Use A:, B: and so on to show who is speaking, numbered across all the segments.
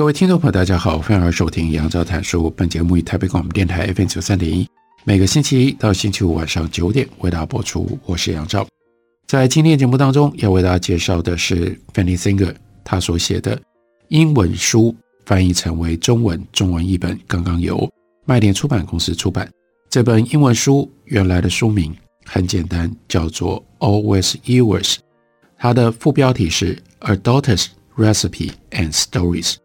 A: 各位听众朋友，大家好，欢迎收听杨照谈书。本节目以台北广播电台 FM 九三点一，每个星期一到星期五晚上九点为大家播出。我是杨照。在今天节目当中，要为大家介绍的是 Fanny Singer 他所写的英文书，翻译成为中文，中文译本刚刚由麦田出版公司出版。这本英文书原来的书名很简单，叫做 Always Yours。它的副标题是 A Daughter's Recipe and Stories。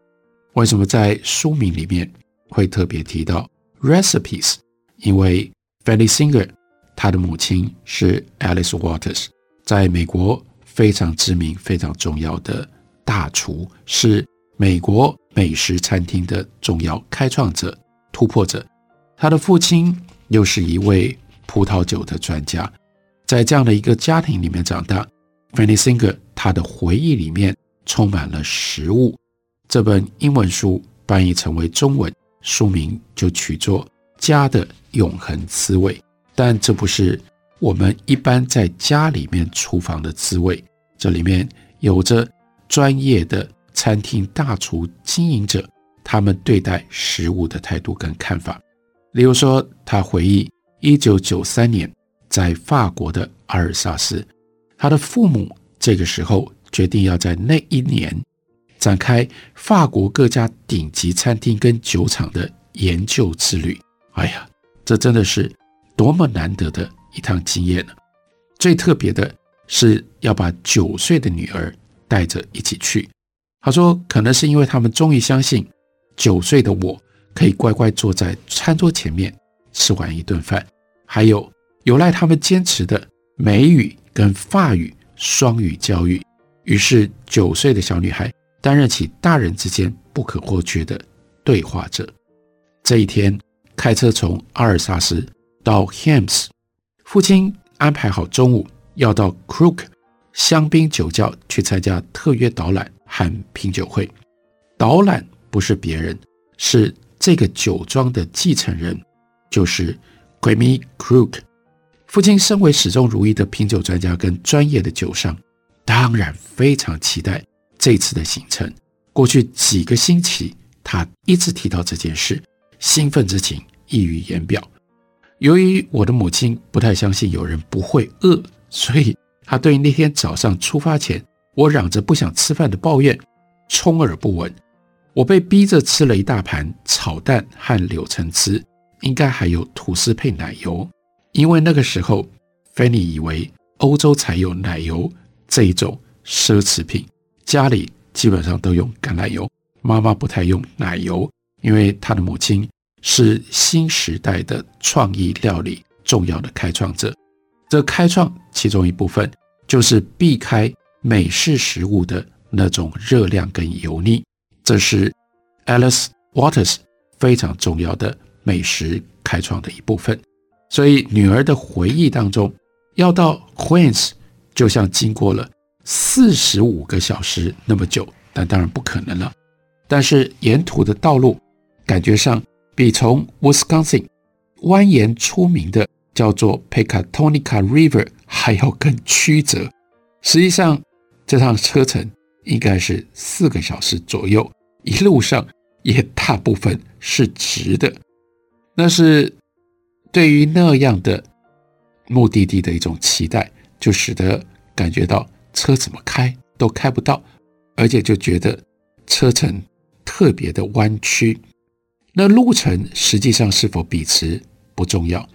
A: 为什么在书名里面会特别提到 recipes？因为 Fanny Singer 她的母亲是 Alice Waters，在美国非常知名、非常重要的大厨，是美国美食餐厅的重要开创者、突破者。她的父亲又是一位葡萄酒的专家，在这样的一个家庭里面长大，Fanny Singer 他的回忆里面充满了食物。这本英文书翻译成为中文，书名就取作《家的永恒滋味》。但这不是我们一般在家里面厨房的滋味，这里面有着专业的餐厅大厨经营者他们对待食物的态度跟看法。例如说，他回忆一九九三年在法国的阿尔萨斯，他的父母这个时候决定要在那一年。展开法国各家顶级餐厅跟酒厂的研究之旅。哎呀，这真的是多么难得的一趟经验呢！最特别的是要把九岁的女儿带着一起去。他说，可能是因为他们终于相信九岁的我可以乖乖坐在餐桌前面吃完一顿饭，还有有赖他们坚持的美语跟法语双语教育。于是，九岁的小女孩。担任起大人之间不可或缺的对话者。这一天，开车从阿尔萨斯到 Hams，父亲安排好中午要到 Crook 香槟酒窖去参加特约导览和品酒会。导览不是别人，是这个酒庄的继承人，就是 Rémy Crook。父亲身为始终如一的品酒专家跟专业的酒商，当然非常期待。这次的行程，过去几个星期，他一直提到这件事，兴奋之情溢于言表。由于我的母亲不太相信有人不会饿，所以他对那天早上出发前，我嚷着不想吃饭的抱怨充耳不闻。我被逼着吃了一大盘炒蛋和柳橙汁，应该还有吐司配奶油，因为那个时候，Fanny 以为欧洲才有奶油这一种奢侈品。家里基本上都用橄榄油，妈妈不太用奶油，因为她的母亲是新时代的创意料理重要的开创者。这开创其中一部分就是避开美式食物的那种热量跟油腻，这是 Alice Waters 非常重要的美食开创的一部分。所以女儿的回忆当中，要到 Queens 就像经过了。四十五个小时那么久，但当然不可能了。但是沿途的道路感觉上比从 Wisconsin 蜿蜒出名的叫做 Pecatonica River 还要更曲折。实际上，这趟车程应该是四个小时左右，一路上也大部分是直的。那是对于那样的目的地的一种期待，就使得感觉到。车怎么开都开不到，而且就觉得车程特别的弯曲。那路程实际上是否笔直不重要，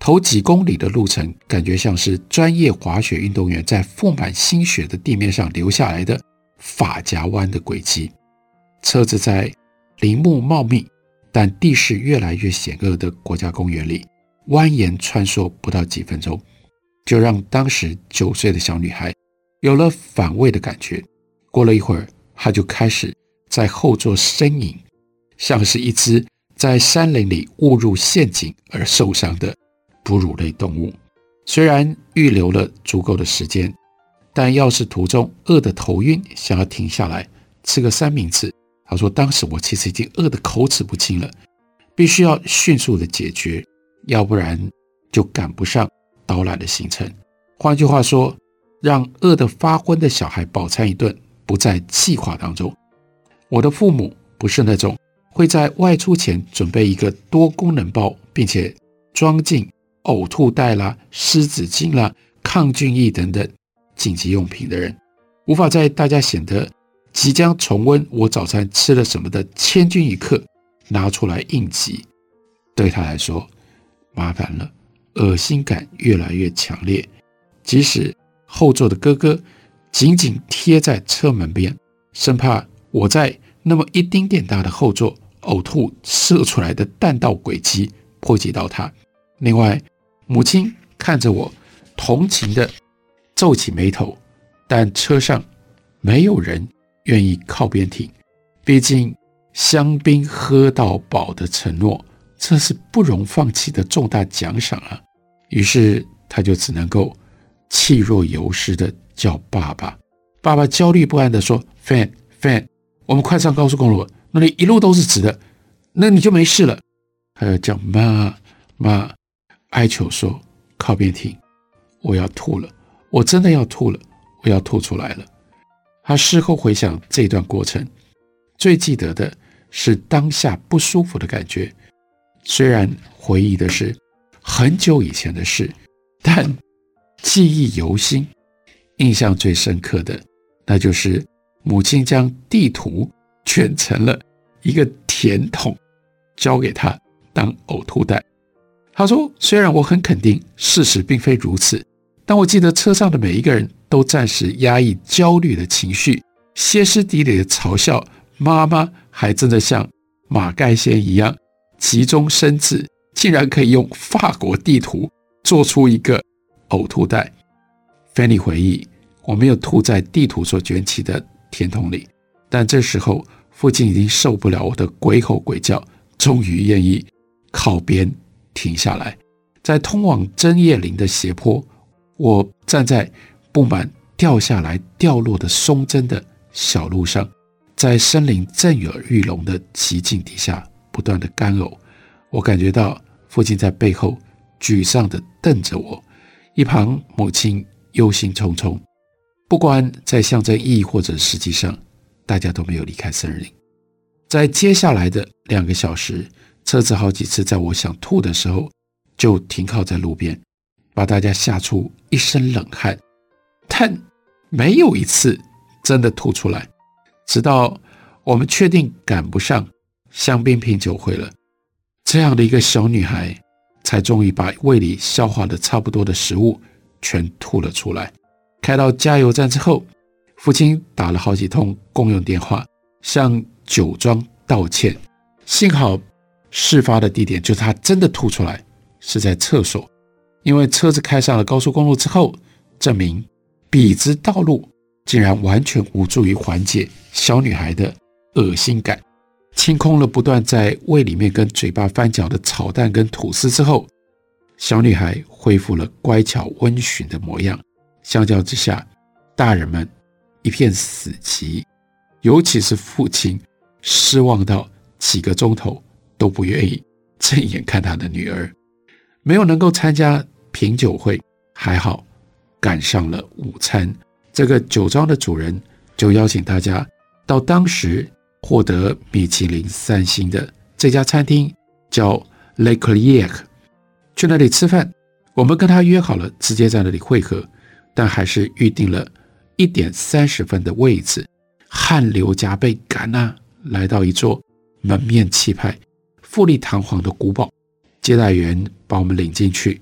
A: 头几公里的路程感觉像是专业滑雪运动员在覆满新雪的地面上留下来的发夹弯的轨迹。车子在林木茂密但地势越来越险恶的国家公园里蜿蜒穿梭，不到几分钟，就让当时九岁的小女孩。有了反胃的感觉。过了一会儿，他就开始在后座呻吟，像是一只在山林里误入陷阱而受伤的哺乳类动物。虽然预留了足够的时间，但要是途中饿得头晕，想要停下来吃个三明治，他说当时我其实已经饿得口齿不清了，必须要迅速的解决，要不然就赶不上导览的行程。换句话说，让饿得发昏的小孩饱餐一顿。不在计划当中。我的父母不是那种会在外出前准备一个多功能包，并且装进呕吐袋啦、湿纸巾啦、抗菌液等等紧急用品的人，无法在大家显得即将重温我早餐吃了什么的千钧一刻拿出来应急。对他来说，麻烦了，恶心感越来越强烈，即使后座的哥哥。紧紧贴在车门边，生怕我在那么一丁点大的后座呕吐射出来的弹道轨迹波及到他。另外，母亲看着我，同情地皱起眉头，但车上没有人愿意靠边停。毕竟香槟喝到饱的承诺，这是不容放弃的重大奖赏啊！于是他就只能够气若游丝的。叫爸爸，爸爸焦虑不安地说：“Fan，Fan，我们快上高速公路，那里一路都是直的，那你就没事了。”还要叫妈妈，哀求说：“靠边停，我要吐了，我真的要吐了，我要吐出来了。”他事后回想这段过程，最记得的是当下不舒服的感觉。虽然回忆的是很久以前的事，但记忆犹新。印象最深刻的，那就是母亲将地图卷成了一个甜筒，交给他当呕吐袋。他说：“虽然我很肯定事实并非如此，但我记得车上的每一个人都暂时压抑焦虑的情绪，歇斯底里的嘲笑妈妈，还真的像马盖先一样急中生智，竟然可以用法国地图做出一个呕吐袋。”芬妮回忆，我没有吐在地图所卷起的甜筒里，但这时候父亲已经受不了我的鬼吼鬼叫，终于愿意靠边停下来。在通往针叶林的斜坡，我站在布满掉下来掉落的松针的小路上，在森林震耳欲聋的奇境底下不断的干呕。我感觉到父亲在背后沮丧地瞪着我，一旁母亲。忧心忡忡，不管在象征意义或者实际上，大家都没有离开森林。在接下来的两个小时，车子好几次在我想吐的时候就停靠在路边，把大家吓出一身冷汗，但没有一次真的吐出来。直到我们确定赶不上香槟品酒会了，这样的一个小女孩才终于把胃里消化的差不多的食物。全吐了出来。开到加油站之后，父亲打了好几通公用电话，向酒庄道歉。幸好事发的地点就是他真的吐出来是在厕所，因为车子开上了高速公路之后，证明笔直道路竟然完全无助于缓解小女孩的恶心感。清空了不断在胃里面跟嘴巴翻搅的炒蛋跟吐司之后。小女孩恢复了乖巧温驯的模样，相较之下，大人们一片死寂，尤其是父亲，失望到几个钟头都不愿意正眼看他的女儿。没有能够参加品酒会，还好赶上了午餐。这个酒庄的主人就邀请大家到当时获得米其林三星的这家餐厅，叫 Le Crier。去那里吃饭，我们跟他约好了，直接在那里会合，但还是预定了一点三十分的位置，汗流浃背赶啊，来到一座门面气派、富丽堂皇的古堡。接待员把我们领进去，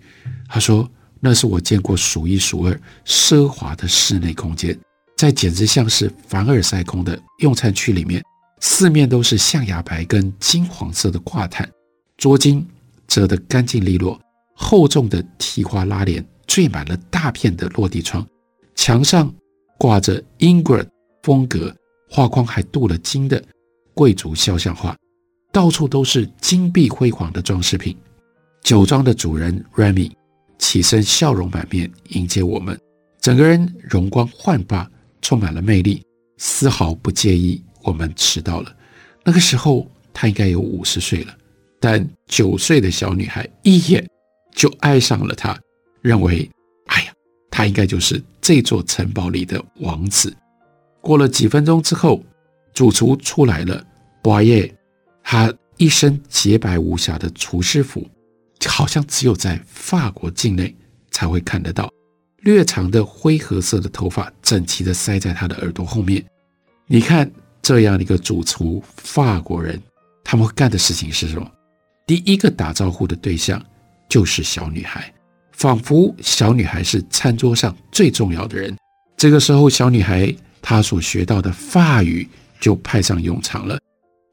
A: 他说那是我见过数一数二奢华的室内空间，在简直像是凡尔赛宫的用餐区里面，四面都是象牙白跟金黄色的挂毯，桌巾折得干净利落。厚重的提花拉帘缀满了大片的落地窗，墙上挂着 Ingrid 风格画框还镀了金的贵族肖像画，到处都是金碧辉煌的装饰品。酒庄的主人 Remy 起身，笑容满面迎接我们，整个人容光焕发，充满了魅力，丝毫不介意我们迟到了。那个时候他应该有五十岁了，但九岁的小女孩一眼就爱上了他，认为，哎呀，他应该就是这座城堡里的王子。过了几分钟之后，主厨出来了，博耶，他一身洁白无瑕的厨师服。好像只有在法国境内才会看得到，略长的灰褐色的头发整齐地塞在他的耳朵后面。你看这样的一个主厨，法国人他们干的事情是什么？第一个打招呼的对象就是小女孩，仿佛小女孩是餐桌上最重要的人。这个时候，小女孩她所学到的法语就派上用场了，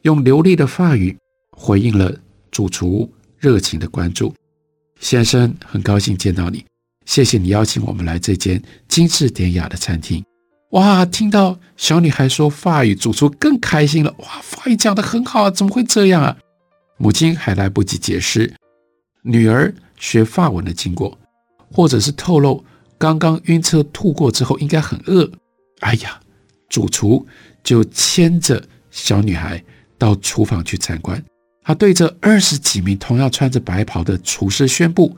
A: 用流利的法语回应了主厨。热情的关注，先生，很高兴见到你，谢谢你邀请我们来这间精致典雅的餐厅。哇，听到小女孩说法语，主厨更开心了。哇，法语讲得很好啊，怎么会这样啊？母亲还来不及解释女儿学法文的经过，或者是透露刚刚晕车吐过之后应该很饿。哎呀，主厨就牵着小女孩到厨房去参观。他对着二十几名同样穿着白袍的厨师宣布：“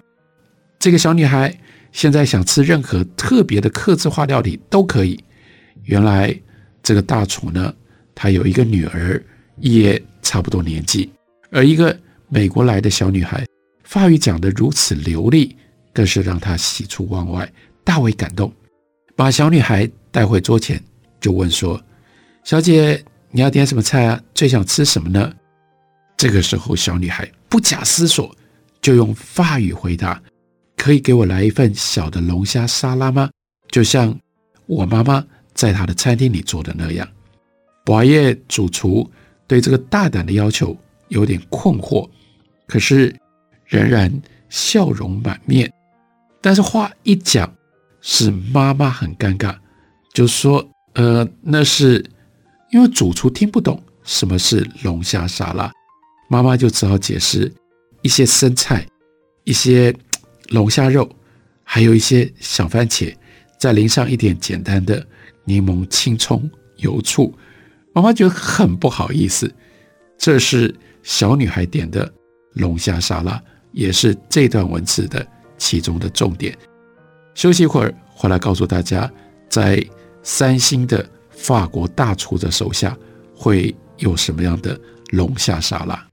A: 这个小女孩现在想吃任何特别的客制化料理都可以。”原来这个大厨呢，他有一个女儿，也差不多年纪，而一个美国来的小女孩，法语讲得如此流利，更是让他喜出望外，大为感动。把小女孩带回桌前，就问说：“小姐，你要点什么菜啊？最想吃什么呢？”这个时候，小女孩不假思索就用法语回答：“可以给我来一份小的龙虾沙拉吗？就像我妈妈在他的餐厅里做的那样。”博耶主厨对这个大胆的要求有点困惑，可是仍然笑容满面。但是话一讲，使妈妈很尴尬，就说：“呃，那是因为主厨听不懂什么是龙虾沙拉。”妈妈就只好解释一些生菜、一些龙虾肉，还有一些小番茄，再淋上一点简单的柠檬、青葱、油醋。妈妈觉得很不好意思。这是小女孩点的龙虾沙拉，也是这段文字的其中的重点。休息一会儿，回来告诉大家，在三星的法国大厨的手下会有什么样的龙虾沙拉。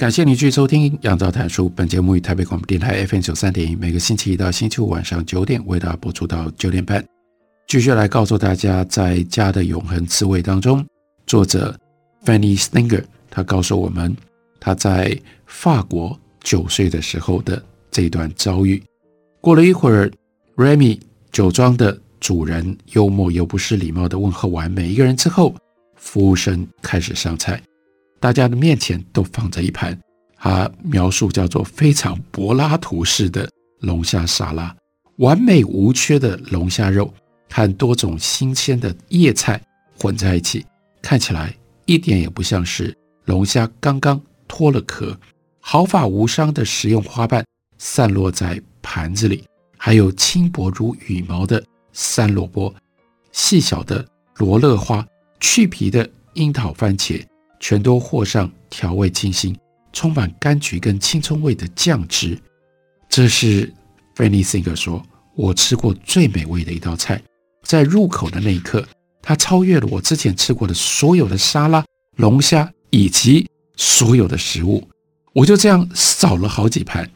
A: 感谢您继续收听《杨照谈书》。本节目于台北广播电台 FM 九三点一，每个星期一到星期五晚上九点为大家播出到九点半。继续来告诉大家，在《家的永恒滋味》当中，作者 Fanny Stinger 他告诉我们他在法国九岁的时候的这段遭遇。过了一会儿，Remy 酒庄的主人幽默又不失礼貌地问候完每一个人之后，服务生开始上菜。大家的面前都放着一盘，他描述叫做非常柏拉图式的龙虾沙拉，完美无缺的龙虾肉和多种新鲜的叶菜混在一起，看起来一点也不像是龙虾刚刚脱了壳。毫发无伤的食用花瓣散落在盘子里，还有轻薄如羽毛的山萝卜、细小的罗勒花、去皮的樱桃番茄。全都和上调味精心、充满柑橘跟青葱味的酱汁。这是 Fanny Singer 说：“我吃过最美味的一道菜。”在入口的那一刻，它超越了我之前吃过的所有的沙拉、龙虾以及所有的食物。我就这样扫了好几盘，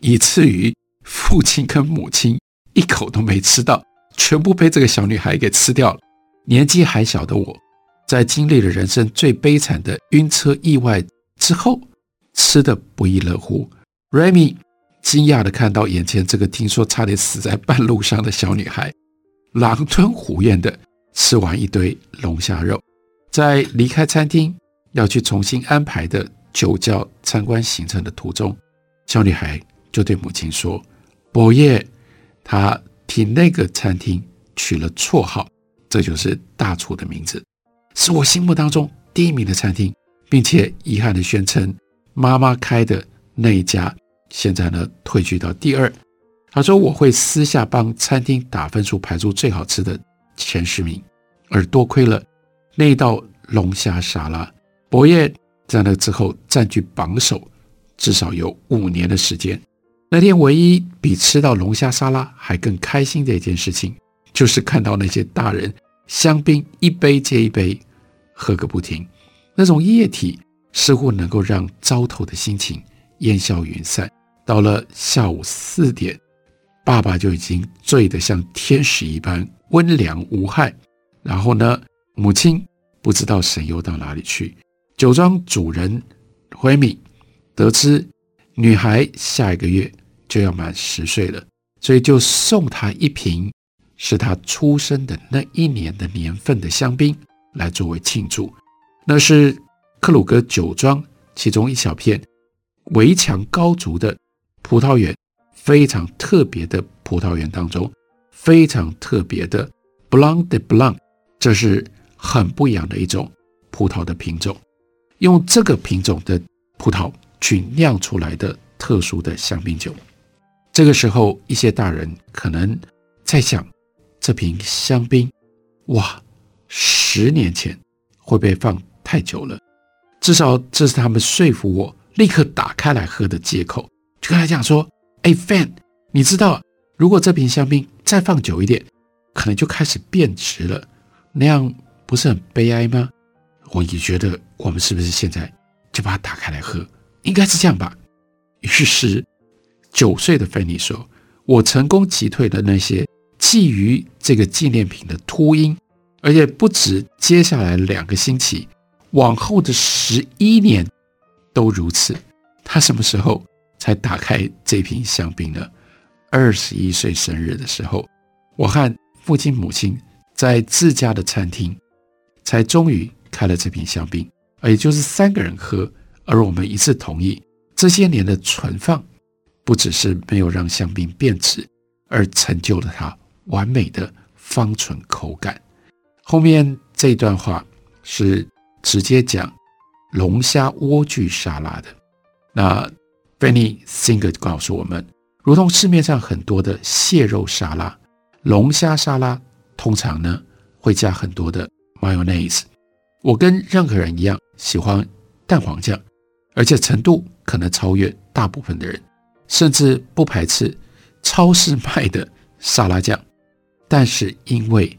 A: 以至于父亲跟母亲一口都没吃到，全部被这个小女孩给吃掉了。年纪还小的我。在经历了人生最悲惨的晕车意外之后，吃的不亦乐乎。Remy 惊讶地看到眼前这个听说差点死在半路上的小女孩，狼吞虎咽地吃完一堆龙虾肉。在离开餐厅要去重新安排的酒窖参观行程的途中，小女孩就对母亲说：“伯爷，她替那个餐厅取了绰号，这就是大厨的名字。”是我心目当中第一名的餐厅，并且遗憾地宣称，妈妈开的那一家现在呢退居到第二。他说我会私下帮餐厅打分数，排出最好吃的前十名，而多亏了那道龙虾沙拉，伯爷在那之后占据榜首，至少有五年的时间。那天唯一比吃到龙虾沙拉还更开心的一件事情，就是看到那些大人。香槟一杯接一杯喝个不停，那种液体似乎能够让糟透的心情烟消云散。到了下午四点，爸爸就已经醉得像天使一般温良无害。然后呢，母亲不知道神游到哪里去。酒庄主人惠米得知女孩下一个月就要满十岁了，所以就送她一瓶。是他出生的那一年的年份的香槟来作为庆祝，那是克鲁格酒庄其中一小片围墙高筑的葡萄园，非常特别的葡萄园当中，非常特别的 Blanc de Blanc，这是很不一样的一种葡萄的品种，用这个品种的葡萄去酿出来的特殊的香槟酒。这个时候，一些大人可能在想。这瓶香槟，哇，十年前会不会放太久了？至少这是他们说服我立刻打开来喝的借口。就跟他讲说：“哎，Fan，你知道，如果这瓶香槟再放久一点，可能就开始变质了，那样不是很悲哀吗？”我也觉得，我们是不是现在就把它打开来喝？应该是这样吧。于是，九岁的芬尼说：“我成功击退了那些。”觊觎这个纪念品的秃鹰，而且不止接下来两个星期，往后的十一年都如此。他什么时候才打开这瓶香槟呢？二十一岁生日的时候，我和父亲、母亲在自家的餐厅，才终于开了这瓶香槟，而也就是三个人喝，而我们一致同意，这些年的存放，不只是没有让香槟变质，而成就了它。完美的芳醇口感。后面这段话是直接讲龙虾莴苣沙拉的。那 Fanny Singer 告诉我们，如同市面上很多的蟹肉沙拉，龙虾沙拉通常呢会加很多的 mayonnaise。我跟任何人一样喜欢蛋黄酱，而且程度可能超越大部分的人，甚至不排斥超市卖的沙拉酱。但是因为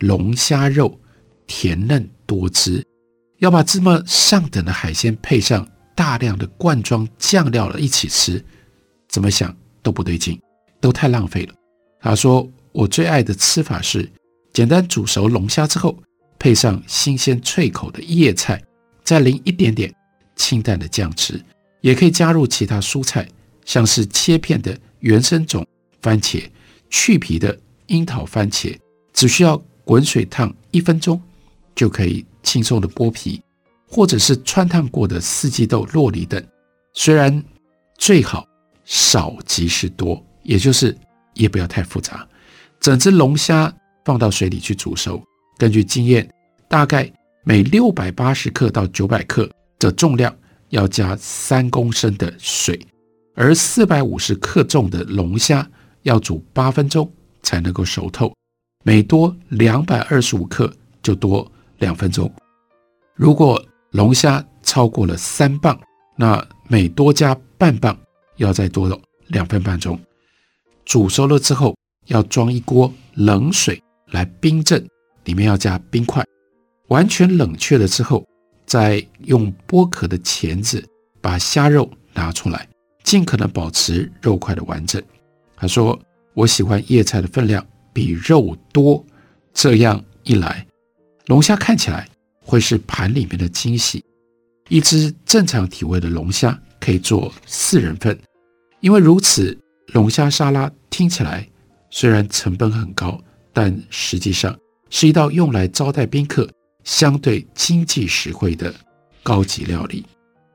A: 龙虾肉甜嫩多汁，要把这么上等的海鲜配上大量的罐装酱料了一起吃，怎么想都不对劲，都太浪费了。他说：“我最爱的吃法是简单煮熟龙虾之后，配上新鲜脆口的叶菜，再淋一点点清淡的酱汁，也可以加入其他蔬菜，像是切片的原生种番茄、去皮的樱桃番茄，只需要滚水烫一分钟就可以轻松的剥皮。”或者是汆烫过的四季豆、酪梨等，虽然最好少即是多，也就是也不要太复杂。整只龙虾放到水里去煮熟，根据经验，大概每六百八十克到九百克的重量要加三公升的水，而四百五十克重的龙虾要煮八分钟才能够熟透，每多两百二十五克就多两分钟。如果龙虾超过了三磅，那每多加半磅，要再多两分半钟。煮熟了之后，要装一锅冷水来冰镇，里面要加冰块。完全冷却了之后，再用剥壳的钳子把虾肉拿出来，尽可能保持肉块的完整。他说：“我喜欢叶菜的分量比肉多，这样一来，龙虾看起来。”会是盘里面的惊喜。一只正常体位的龙虾可以做四人份，因为如此，龙虾沙拉听起来虽然成本很高，但实际上是一道用来招待宾客相对经济实惠的高级料理。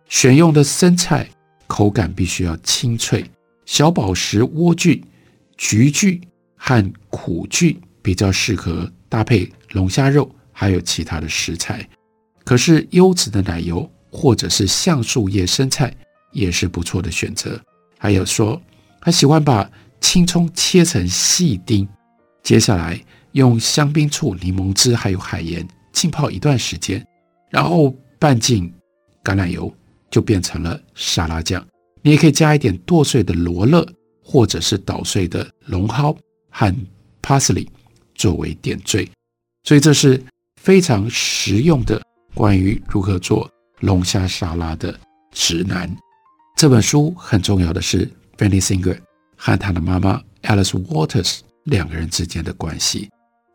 A: 选用的生菜口感必须要清脆，小宝石莴苣、菊苣和苦苣比较适合搭配龙虾肉。还有其他的食材，可是优质的奶油或者是橡树叶生菜也是不错的选择。还有说，他喜欢把青葱切成细丁，接下来用香槟醋、柠檬汁还有海盐浸泡一段时间，然后拌进橄榄油，就变成了沙拉酱。你也可以加一点剁碎的罗勒，或者是捣碎的龙蒿和 parsley 作为点缀。所以这是。非常实用的关于如何做龙虾沙拉的指南。这本书很重要的是 Fanny Singer 和他的妈妈 Alice Waters 两个人之间的关系。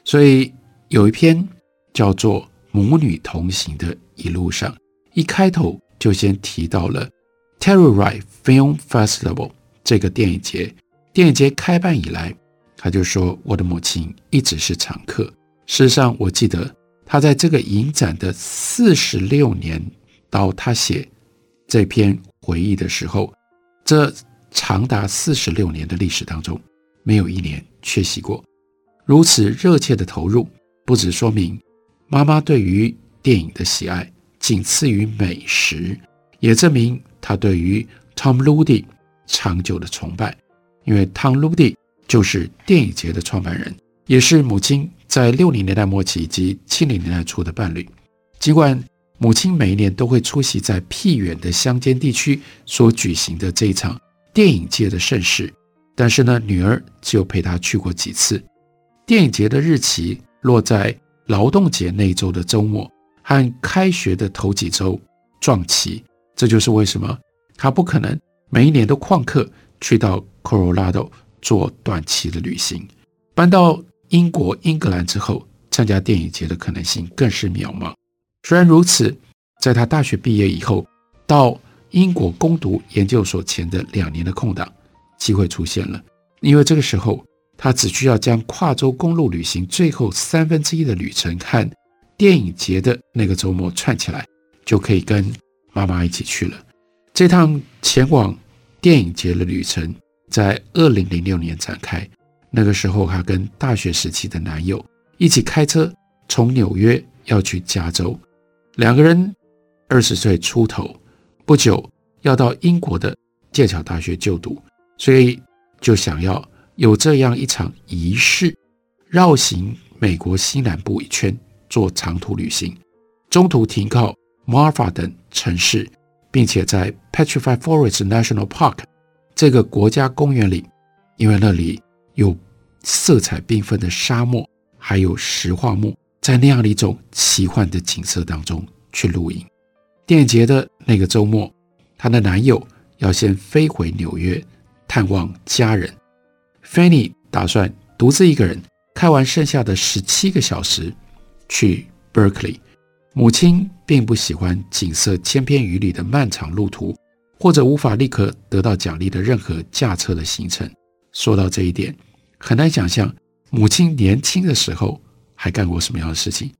A: 所以有一篇叫做《母女同行的一路上》，一开头就先提到了 Telluride Film Festival 这个电影节。电影节开办以来，他就说我的母亲一直是常客。事实上，我记得。他在这个影展的四十六年，到他写这篇回忆的时候，这长达四十六年的历史当中，没有一年缺席过。如此热切的投入，不只说明妈妈对于电影的喜爱仅次于美食，也证明她对于 Tom Ludi 长久的崇拜。因为 Tom Ludi 就是电影节的创办人，也是母亲。在六零年代末期以及七零年代初的伴侣，尽管母亲每一年都会出席在僻远的乡间地区所举行的这一场电影界的盛事，但是呢，女儿只有陪她去过几次。电影节的日期落在劳动节那一周的周末和开学的头几周撞期，这就是为什么她不可能每一年都旷课去到 Colorado 做短期的旅行，搬到。英国、英格兰之后参加电影节的可能性更是渺茫。虽然如此，在他大学毕业以后，到英国攻读研究所前的两年的空档机会出现了，因为这个时候他只需要将跨州公路旅行最后三分之一的旅程和电影节的那个周末串起来，就可以跟妈妈一起去了。这趟前往电影节的旅程在二零零六年展开。那个时候，她跟大学时期的男友一起开车从纽约要去加州，两个人二十岁出头，不久要到英国的剑桥大学就读，所以就想要有这样一场仪式，绕行美国西南部一圈，做长途旅行，中途停靠 Marfa 等城市，并且在 Petrified Forest National Park 这个国家公园里，因为那里有。色彩缤纷的沙漠，还有石化木，在那样的一种奇幻的景色当中去露营。电影节的那个周末，她的男友要先飞回纽约探望家人。Fanny 打算独自一个人开完剩下的十七个小时去 Berkeley。母亲并不喜欢景色千篇一律的漫长路途，或者无法立刻得到奖励的任何驾车的行程。说到这一点，很难想象母亲年轻的时候还干过什么样的事情。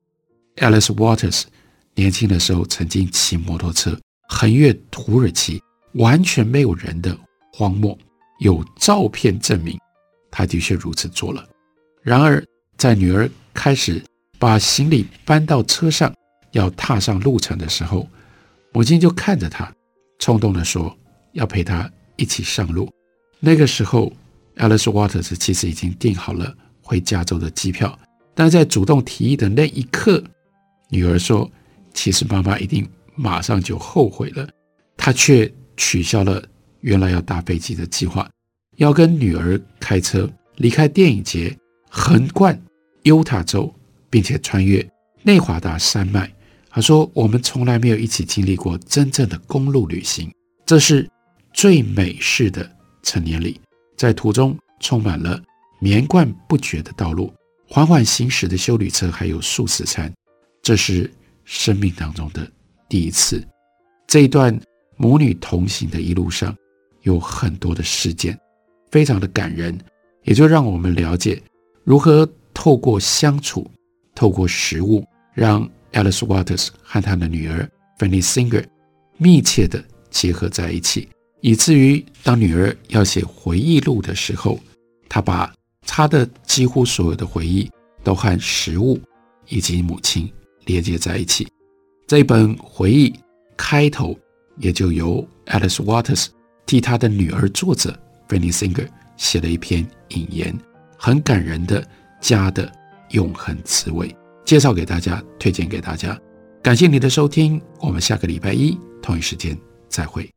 A: Alice Waters 年轻的时候曾经骑摩托车横越土耳其完全没有人的荒漠，有照片证明他的确如此做了。然而，在女儿开始把行李搬到车上，要踏上路程的时候，母亲就看着他，冲动地说：“要陪他一起上路。”那个时候，Alice Waters 其实已经订好了回加州的机票，但在主动提议的那一刻，女儿说：“其实妈妈一定马上就后悔了。”她却取消了原来要搭飞机的计划，要跟女儿开车离开电影节，横贯犹他州，并且穿越内华达山脉。他说：“我们从来没有一起经历过真正的公路旅行，这是最美式的成年礼。在途中充满了绵贯不绝的道路，缓缓行驶的休旅车，还有素食餐。这是生命当中的第一次。这一段母女同行的一路上，有很多的事件，非常的感人，也就让我们了解如何透过相处，透过食物，让。” Alice Waters 和他的女儿 Fanny Singer 密切地结合在一起，以至于当女儿要写回忆录的时候，她把她的几乎所有的回忆都和食物以及母亲连接在一起。这本回忆开头也就由 Alice Waters 替她的女儿作者 Fanny Singer 写了一篇引言，很感人的家的永恒滋味。介绍给大家，推荐给大家，感谢你的收听，我们下个礼拜一同一时间再会。